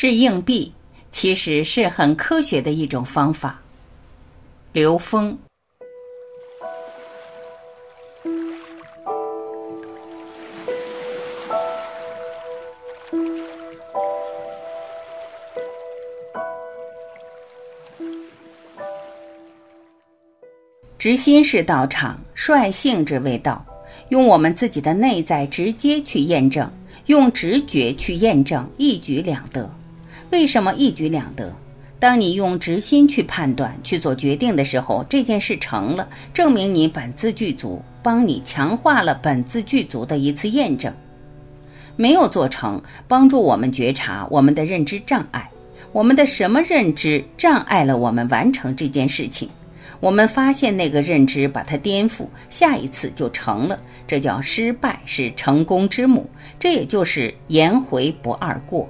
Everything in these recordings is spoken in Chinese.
掷硬币其实是很科学的一种方法。刘峰。直心是道场，率性之谓道。用我们自己的内在直接去验证，用直觉去验证，一举两得。为什么一举两得？当你用直心去判断、去做决定的时候，这件事成了，证明你本自具足，帮你强化了本自具足的一次验证。没有做成，帮助我们觉察我们的认知障碍，我们的什么认知障碍了我们完成这件事情？我们发现那个认知，把它颠覆，下一次就成了。这叫失败是成功之母，这也就是颜回不二过。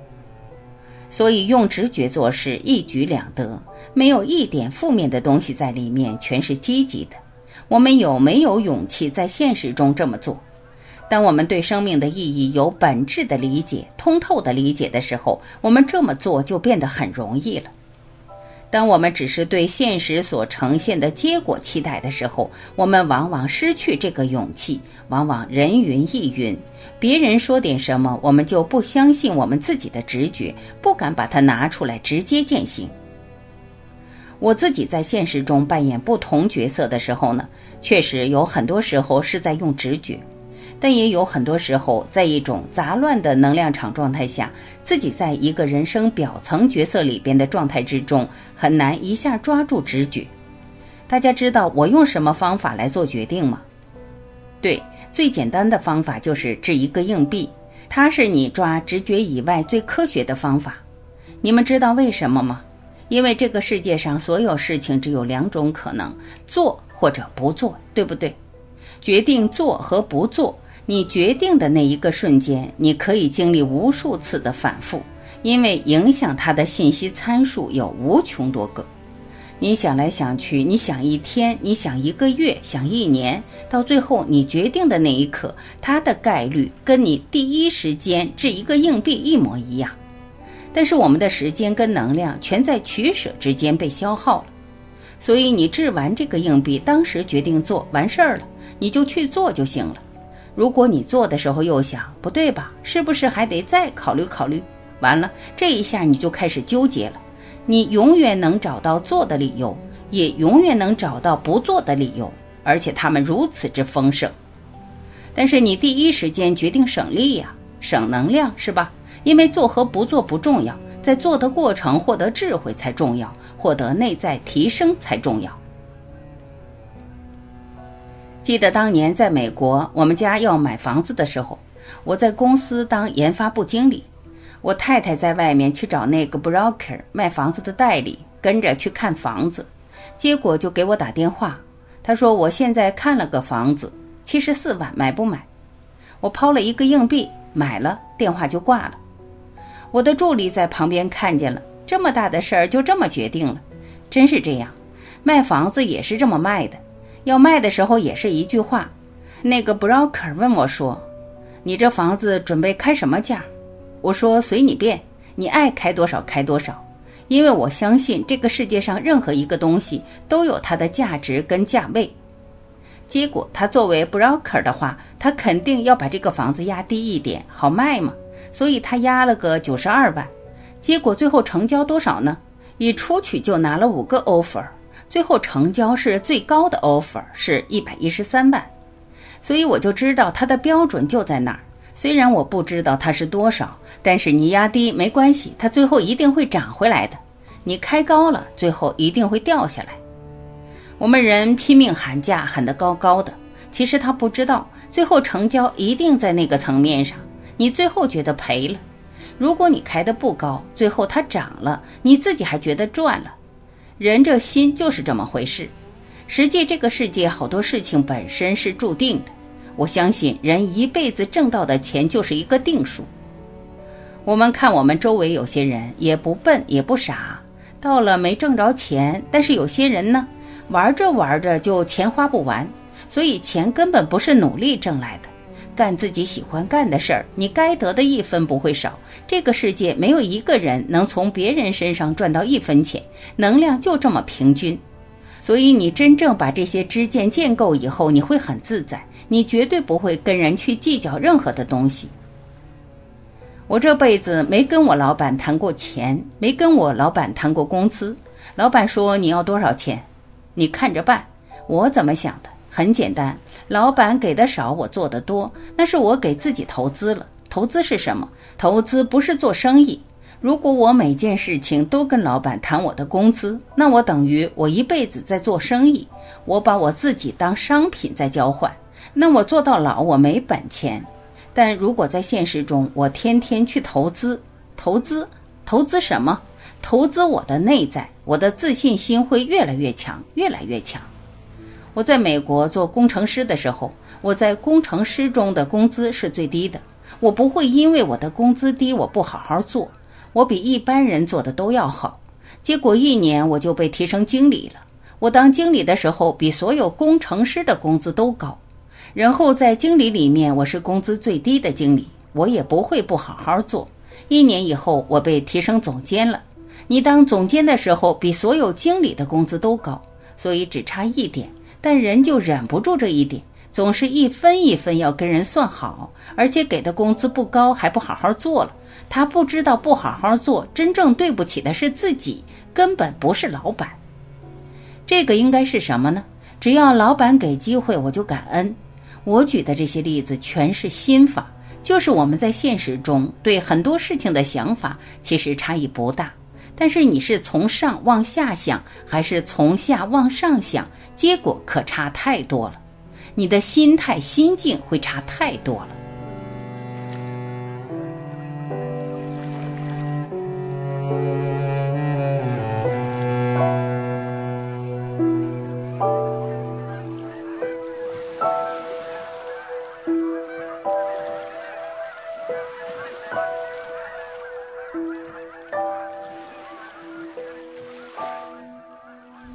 所以用直觉做事，一举两得，没有一点负面的东西在里面，全是积极的。我们有没有勇气在现实中这么做？当我们对生命的意义有本质的理解、通透的理解的时候，我们这么做就变得很容易了。当我们只是对现实所呈现的结果期待的时候，我们往往失去这个勇气。往往人云亦云，别人说点什么，我们就不相信我们自己的直觉，不敢把它拿出来直接践行。我自己在现实中扮演不同角色的时候呢，确实有很多时候是在用直觉。但也有很多时候，在一种杂乱的能量场状态下，自己在一个人生表层角色里边的状态之中，很难一下抓住直觉。大家知道我用什么方法来做决定吗？对，最简单的方法就是掷一个硬币，它是你抓直觉以外最科学的方法。你们知道为什么吗？因为这个世界上所有事情只有两种可能：做或者不做，对不对？决定做和不做。你决定的那一个瞬间，你可以经历无数次的反复，因为影响它的信息参数有无穷多个。你想来想去，你想一天，你想一个月，想一年，到最后你决定的那一刻，它的概率跟你第一时间掷一个硬币一模一样。但是我们的时间跟能量全在取舍之间被消耗了，所以你掷完这个硬币，当时决定做完事儿了，你就去做就行了。如果你做的时候又想不对吧，是不是还得再考虑考虑？完了，这一下你就开始纠结了。你永远能找到做的理由，也永远能找到不做的理由，而且他们如此之丰盛。但是你第一时间决定省力呀，省能量是吧？因为做和不做不重要，在做的过程获得智慧才重要，获得内在提升才重要。记得当年在美国，我们家要买房子的时候，我在公司当研发部经理，我太太在外面去找那个 broker 卖房子的代理，跟着去看房子，结果就给我打电话，他说我现在看了个房子，七十四万，买不买？我抛了一个硬币，买了，电话就挂了。我的助理在旁边看见了，这么大的事儿就这么决定了，真是这样，卖房子也是这么卖的。要卖的时候也是一句话，那个 broker 问我说：“你这房子准备开什么价？”我说：“随你便，你爱开多少开多少，因为我相信这个世界上任何一个东西都有它的价值跟价位。”结果他作为 broker 的话，他肯定要把这个房子压低一点好卖嘛，所以他压了个九十二万。结果最后成交多少呢？一出去就拿了五个 offer。最后成交是最高的 offer 是一百一十三万，所以我就知道它的标准就在那儿。虽然我不知道它是多少，但是你压低没关系，它最后一定会涨回来的。你开高了，最后一定会掉下来。我们人拼命喊价，喊得高高的，其实他不知道，最后成交一定在那个层面上。你最后觉得赔了，如果你开的不高，最后它涨了，你自己还觉得赚了。人这心就是这么回事，实际这个世界好多事情本身是注定的。我相信人一辈子挣到的钱就是一个定数。我们看我们周围有些人也不笨也不傻，到了没挣着钱，但是有些人呢，玩着玩着就钱花不完，所以钱根本不是努力挣来的，干自己喜欢干的事儿，你该得的一分不会少。这个世界没有一个人能从别人身上赚到一分钱，能量就这么平均。所以，你真正把这些支见建构以后，你会很自在，你绝对不会跟人去计较任何的东西。我这辈子没跟我老板谈过钱，没跟我老板谈过工资。老板说你要多少钱，你看着办。我怎么想的？很简单，老板给的少，我做的多，那是我给自己投资了。投资是什么？投资不是做生意。如果我每件事情都跟老板谈我的工资，那我等于我一辈子在做生意，我把我自己当商品在交换，那我做到老我没本钱。但如果在现实中，我天天去投资，投资，投资什么？投资我的内在，我的自信心会越来越强，越来越强。我在美国做工程师的时候，我在工程师中的工资是最低的。我不会因为我的工资低，我不好好做，我比一般人做的都要好。结果一年我就被提升经理了。我当经理的时候，比所有工程师的工资都高。然后在经理里面，我是工资最低的经理，我也不会不好好做。一年以后，我被提升总监了。你当总监的时候，比所有经理的工资都高，所以只差一点，但人就忍不住这一点，总是一分一分要跟人算好，而且给的工资不高，还不好好做了。他不知道不好好做，真正对不起的是自己，根本不是老板。这个应该是什么呢？只要老板给机会，我就感恩。我举的这些例子全是心法，就是我们在现实中对很多事情的想法其实差异不大，但是你是从上往下想，还是从下往上想，结果可差太多了，你的心态心境会差太多了。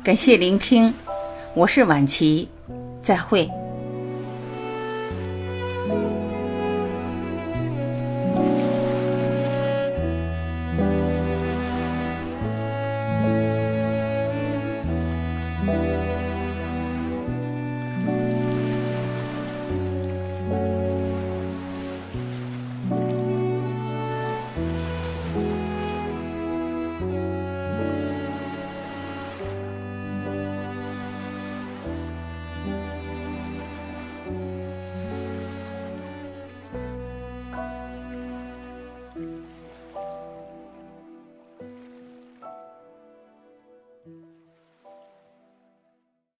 感谢聆听，我是晚琪，再会。